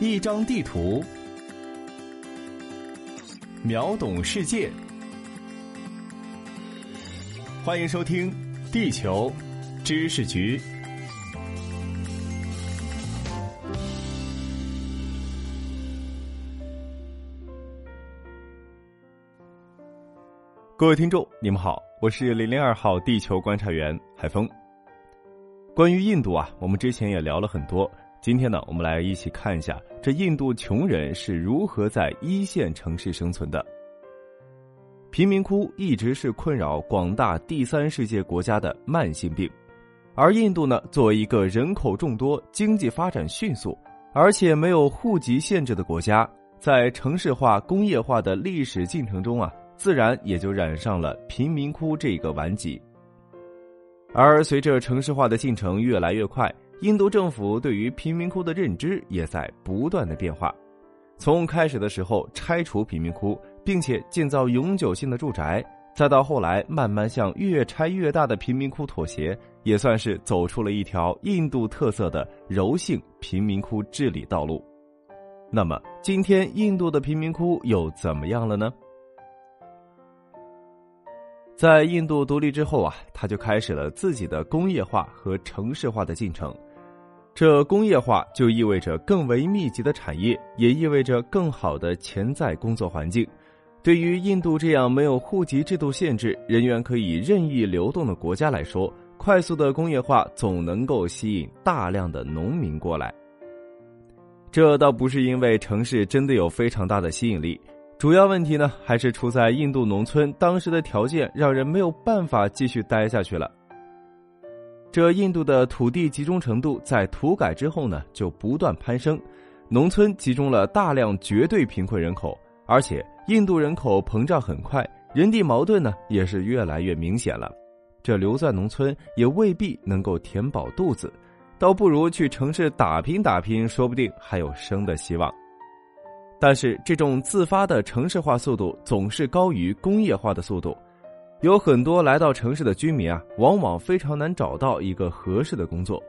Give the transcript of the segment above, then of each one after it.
一张地图，秒懂世界。欢迎收听《地球知识局》。各位听众，你们好，我是零零二号地球观察员海峰。关于印度啊，我们之前也聊了很多。今天呢，我们来一起看一下这印度穷人是如何在一线城市生存的。贫民窟一直是困扰广大第三世界国家的慢性病，而印度呢，作为一个人口众多、经济发展迅速，而且没有户籍限制的国家，在城市化、工业化的历史进程中啊，自然也就染上了贫民窟这个顽疾。而随着城市化的进程越来越快。印度政府对于贫民窟的认知也在不断的变化，从开始的时候拆除贫民窟，并且建造永久性的住宅，再到后来慢慢向越拆越大的贫民窟妥协，也算是走出了一条印度特色的柔性贫民窟治理道路。那么，今天印度的贫民窟又怎么样了呢？在印度独立之后啊，他就开始了自己的工业化和城市化的进程。这工业化就意味着更为密集的产业，也意味着更好的潜在工作环境。对于印度这样没有户籍制度限制、人员可以任意流动的国家来说，快速的工业化总能够吸引大量的农民过来。这倒不是因为城市真的有非常大的吸引力，主要问题呢还是出在印度农村当时的条件让人没有办法继续待下去了。这印度的土地集中程度在土改之后呢，就不断攀升，农村集中了大量绝对贫困人口，而且印度人口膨胀很快，人地矛盾呢也是越来越明显了。这留在农村也未必能够填饱肚子，倒不如去城市打拼打拼，说不定还有生的希望。但是这种自发的城市化速度总是高于工业化的速度。有很多来到城市的居民啊，往往非常难找到一个合适的工作，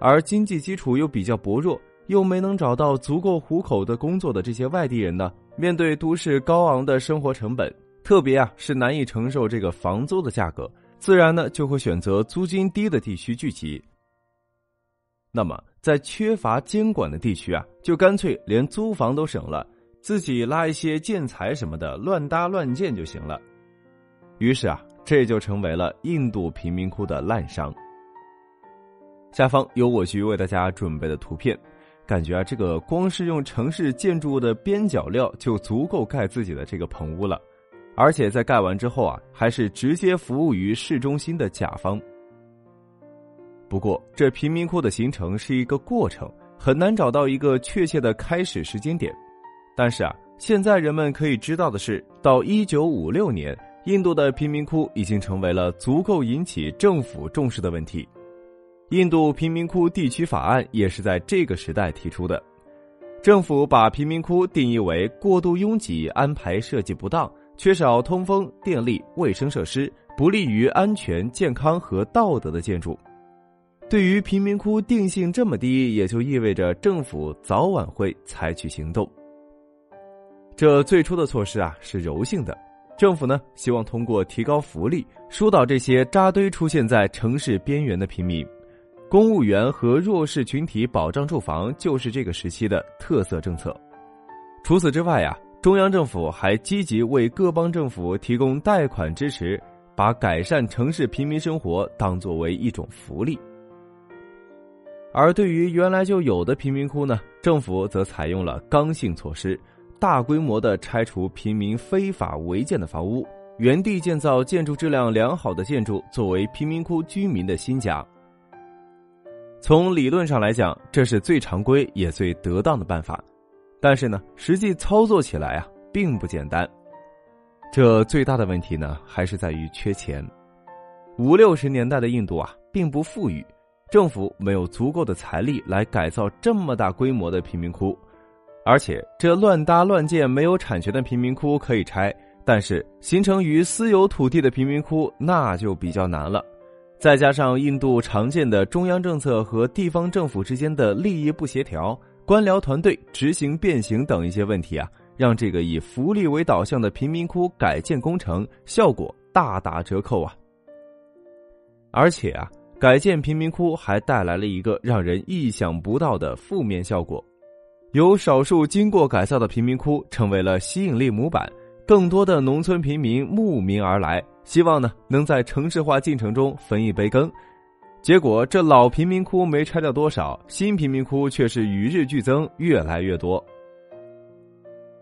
而经济基础又比较薄弱，又没能找到足够糊口的工作的这些外地人呢，面对都市高昂的生活成本，特别啊是难以承受这个房租的价格，自然呢就会选择租金低的地区聚集。那么在缺乏监管的地区啊，就干脆连租房都省了，自己拉一些建材什么的乱搭乱建就行了。于是啊，这就成为了印度贫民窟的滥觞。下方有我局为大家准备的图片，感觉啊，这个光是用城市建筑的边角料就足够盖自己的这个棚屋了，而且在盖完之后啊，还是直接服务于市中心的甲方。不过，这贫民窟的形成是一个过程，很难找到一个确切的开始时间点。但是啊，现在人们可以知道的是，到一九五六年。印度的贫民窟已经成为了足够引起政府重视的问题。印度贫民窟地区法案也是在这个时代提出的。政府把贫民窟定义为过度拥挤、安排设计不当、缺少通风、电力、卫生设施、不利于安全、健康和道德的建筑。对于贫民窟定性这么低，也就意味着政府早晚会采取行动。这最初的措施啊，是柔性的。政府呢，希望通过提高福利，疏导这些扎堆出现在城市边缘的平民。公务员和弱势群体保障住房就是这个时期的特色政策。除此之外呀，中央政府还积极为各邦政府提供贷款支持，把改善城市平民生活当作为一种福利。而对于原来就有的贫民窟呢，政府则采用了刚性措施。大规模的拆除平民非法违建的房屋，原地建造建筑质量良好的建筑，作为贫民窟居民的新家。从理论上来讲，这是最常规也最得当的办法，但是呢，实际操作起来啊，并不简单。这最大的问题呢，还是在于缺钱。五六十年代的印度啊，并不富裕，政府没有足够的财力来改造这么大规模的贫民窟。而且，这乱搭乱建、没有产权的贫民窟可以拆，但是形成于私有土地的贫民窟那就比较难了。再加上印度常见的中央政策和地方政府之间的利益不协调，官僚团队执行变形等一些问题啊，让这个以福利为导向的贫民窟改建工程效果大打折扣啊。而且啊，改建贫民窟还带来了一个让人意想不到的负面效果，有少数经过改造的贫民窟成为了吸引力模板，更多的农村贫民慕名而来，希望呢能在城市化进程中分一杯羹。结果，这老贫民窟没拆掉多少，新贫民窟却是与日俱增，越来越多。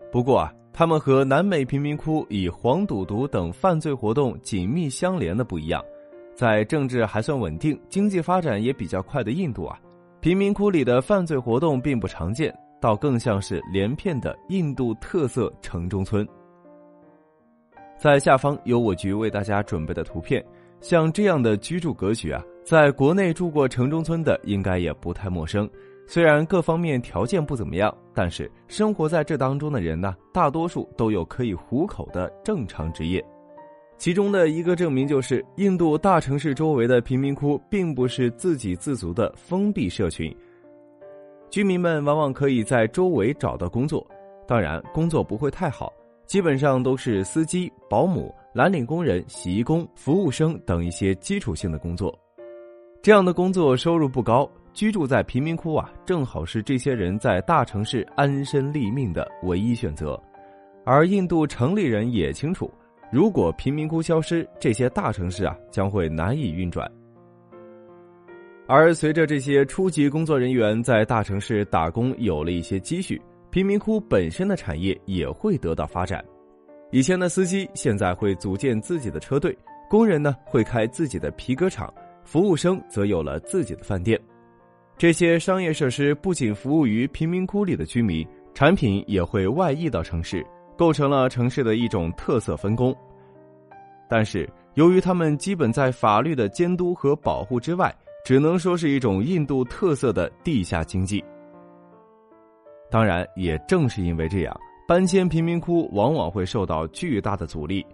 不过啊，他们和南美贫民窟以黄赌毒等犯罪活动紧密相连的不一样，在政治还算稳定、经济发展也比较快的印度啊，贫民窟里的犯罪活动并不常见，倒更像是连片的印度特色城中村。在下方有我局为大家准备的图片，像这样的居住格局啊。在国内住过城中村的，应该也不太陌生。虽然各方面条件不怎么样，但是生活在这当中的人呢，大多数都有可以糊口的正常职业。其中的一个证明就是，印度大城市周围的贫民窟并不是自给自足的封闭社群，居民们往往可以在周围找到工作，当然工作不会太好，基本上都是司机、保姆、蓝领工人、洗衣工、服务生等一些基础性的工作。这样的工作收入不高，居住在贫民窟啊，正好是这些人在大城市安身立命的唯一选择。而印度城里人也清楚，如果贫民窟消失，这些大城市啊将会难以运转。而随着这些初级工作人员在大城市打工有了一些积蓄，贫民窟本身的产业也会得到发展。以前的司机现在会组建自己的车队，工人呢会开自己的皮革厂。服务生则有了自己的饭店，这些商业设施不仅服务于贫民窟里的居民，产品也会外溢到城市，构成了城市的一种特色分工。但是，由于他们基本在法律的监督和保护之外，只能说是一种印度特色的地下经济。当然，也正是因为这样，搬迁贫民窟往往会受到巨大的阻力。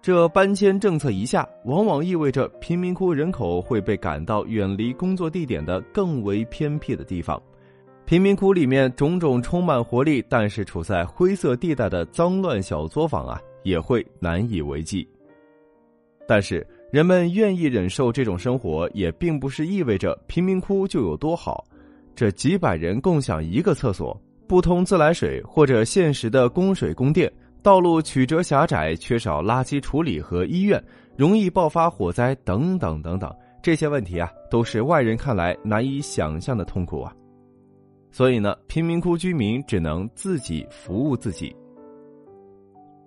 这搬迁政策一下，往往意味着贫民窟人口会被赶到远离工作地点的更为偏僻的地方。贫民窟里面种种充满活力，但是处在灰色地带的脏乱小作坊啊，也会难以为继。但是人们愿意忍受这种生活，也并不是意味着贫民窟就有多好。这几百人共享一个厕所，不通自来水或者现实的供水供电。道路曲折狭窄，缺少垃圾处理和医院，容易爆发火灾，等等等等，这些问题啊，都是外人看来难以想象的痛苦啊。所以呢，贫民窟居民只能自己服务自己。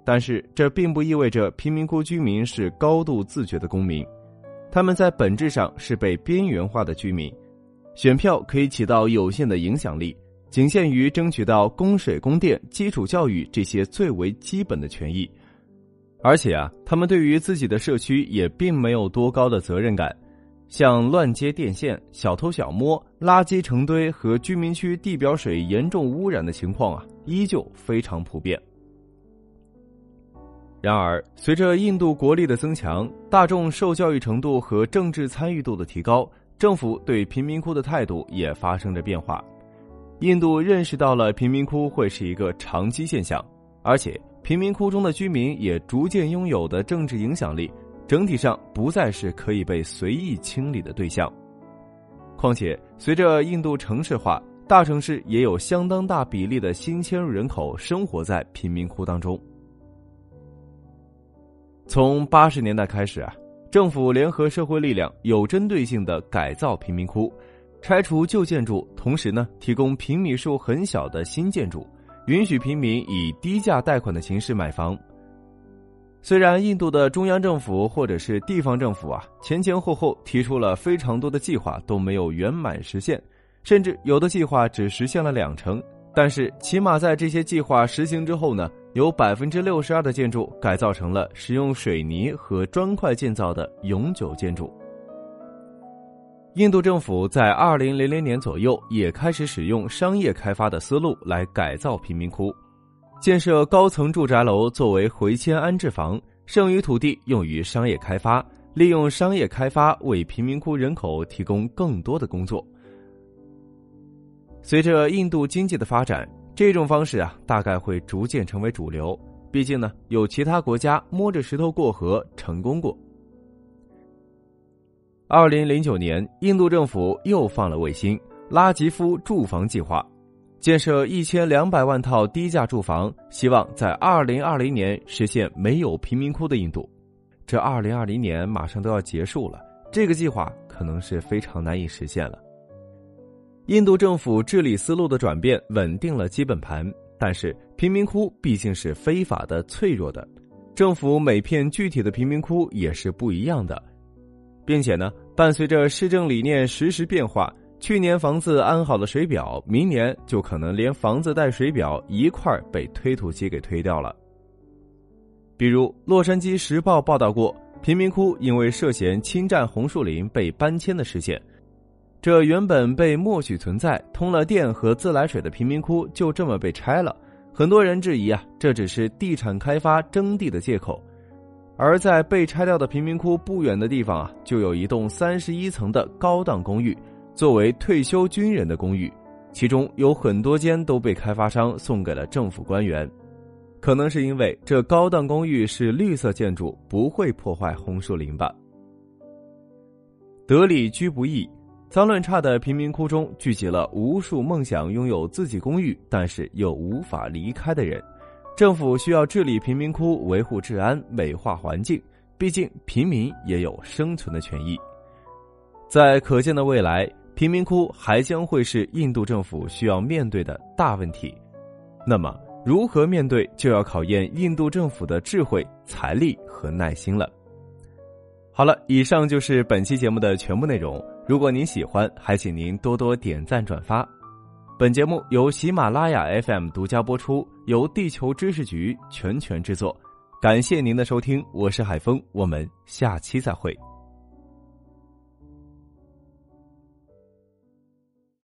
但是，这并不意味着贫民窟居民是高度自觉的公民，他们在本质上是被边缘化的居民，选票可以起到有限的影响力。仅限于争取到供水、供电、基础教育这些最为基本的权益，而且啊，他们对于自己的社区也并没有多高的责任感，像乱接电线、小偷小摸、垃圾成堆和居民区地表水严重污染的情况啊，依旧非常普遍。然而，随着印度国力的增强，大众受教育程度和政治参与度的提高，政府对贫民窟的态度也发生着变化。印度认识到了贫民窟会是一个长期现象，而且贫民窟中的居民也逐渐拥有的政治影响力，整体上不再是可以被随意清理的对象。况且，随着印度城市化，大城市也有相当大比例的新迁入人口生活在贫民窟当中。从八十年代开始啊，政府联合社会力量，有针对性的改造贫民窟。拆除旧建筑，同时呢，提供平米数很小的新建筑，允许平民以低价贷款的形式买房。虽然印度的中央政府或者是地方政府啊，前前后后提出了非常多的计划都没有圆满实现，甚至有的计划只实现了两成。但是，起码在这些计划实行之后呢，有百分之六十二的建筑改造成了使用水泥和砖块建造的永久建筑。印度政府在二零零零年左右也开始使用商业开发的思路来改造贫民窟，建设高层住宅楼作为回迁安置房，剩余土地用于商业开发，利用商业开发为贫民窟人口提供更多的工作。随着印度经济的发展，这种方式啊，大概会逐渐成为主流。毕竟呢，有其他国家摸着石头过河成功过。二零零九年，印度政府又放了卫星“拉吉夫住房计划”，建设一千两百万套低价住房，希望在二零二零年实现没有贫民窟的印度。这二零二零年马上都要结束了，这个计划可能是非常难以实现了。印度政府治理思路的转变稳定了基本盘，但是贫民窟毕竟是非法的、脆弱的，政府每片具体的贫民窟也是不一样的，并且呢，伴随着市政理念实时变化，去年房子安好了水表，明年就可能连房子带水表一块儿被推土机给推掉了。比如，《洛杉矶时报》报道过，贫民窟因为涉嫌侵占红树林被搬迁的事件。这原本被默许存在、通了电和自来水的贫民窟就这么被拆了，很多人质疑啊，这只是地产开发征地的借口。而在被拆掉的贫民窟不远的地方啊，就有一栋三十一层的高档公寓，作为退休军人的公寓，其中有很多间都被开发商送给了政府官员，可能是因为这高档公寓是绿色建筑，不会破坏红树林吧。得理居不易。脏乱差的贫民窟中聚集了无数梦想拥有自己公寓，但是又无法离开的人。政府需要治理贫民窟，维护治安，美化环境。毕竟平民也有生存的权益。在可见的未来，贫民窟还将会是印度政府需要面对的大问题。那么，如何面对，就要考验印度政府的智慧、财力和耐心了。好了，以上就是本期节目的全部内容。如果您喜欢，还请您多多点赞转发。本节目由喜马拉雅 FM 独家播出，由地球知识局全权制作。感谢您的收听，我是海峰，我们下期再会。